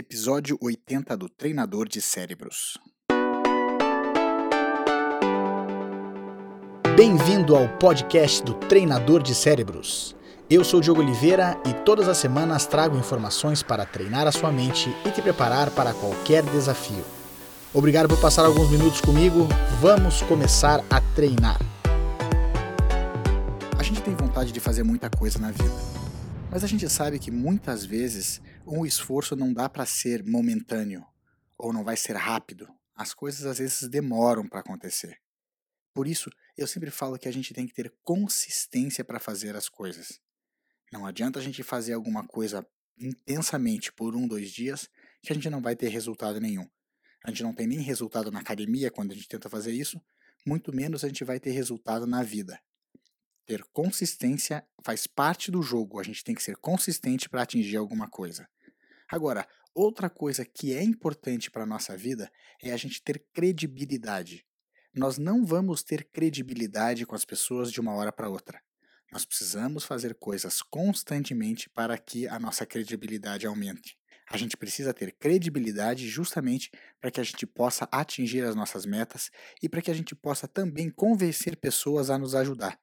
Episódio 80 do Treinador de Cérebros. Bem-vindo ao podcast do Treinador de Cérebros. Eu sou Diogo Oliveira e todas as semanas trago informações para treinar a sua mente e te preparar para qualquer desafio. Obrigado por passar alguns minutos comigo. Vamos começar a treinar. A gente tem vontade de fazer muita coisa na vida, mas a gente sabe que muitas vezes um esforço não dá para ser momentâneo ou não vai ser rápido. As coisas às vezes demoram para acontecer. Por isso, eu sempre falo que a gente tem que ter consistência para fazer as coisas. Não adianta a gente fazer alguma coisa intensamente por um, dois dias que a gente não vai ter resultado nenhum. A gente não tem nem resultado na academia quando a gente tenta fazer isso, muito menos a gente vai ter resultado na vida. Ter consistência faz parte do jogo, a gente tem que ser consistente para atingir alguma coisa. Agora, outra coisa que é importante para a nossa vida é a gente ter credibilidade. Nós não vamos ter credibilidade com as pessoas de uma hora para outra. Nós precisamos fazer coisas constantemente para que a nossa credibilidade aumente. A gente precisa ter credibilidade justamente para que a gente possa atingir as nossas metas e para que a gente possa também convencer pessoas a nos ajudar.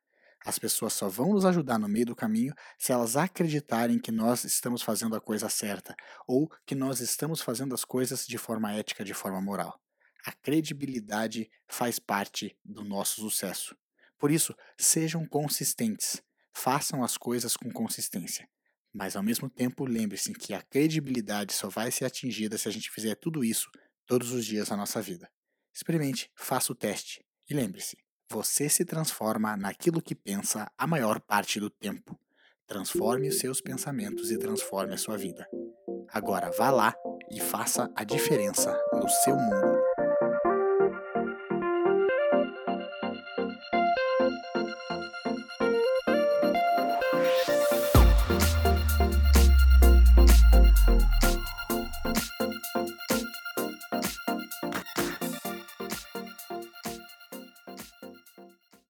As pessoas só vão nos ajudar no meio do caminho se elas acreditarem que nós estamos fazendo a coisa certa ou que nós estamos fazendo as coisas de forma ética, de forma moral. A credibilidade faz parte do nosso sucesso. Por isso, sejam consistentes, façam as coisas com consistência. Mas ao mesmo tempo, lembre-se que a credibilidade só vai ser atingida se a gente fizer tudo isso todos os dias da nossa vida. Experimente, faça o teste e lembre-se: você se transforma naquilo que pensa a maior parte do tempo. Transforme os seus pensamentos e transforme a sua vida. Agora vá lá e faça a diferença no seu mundo.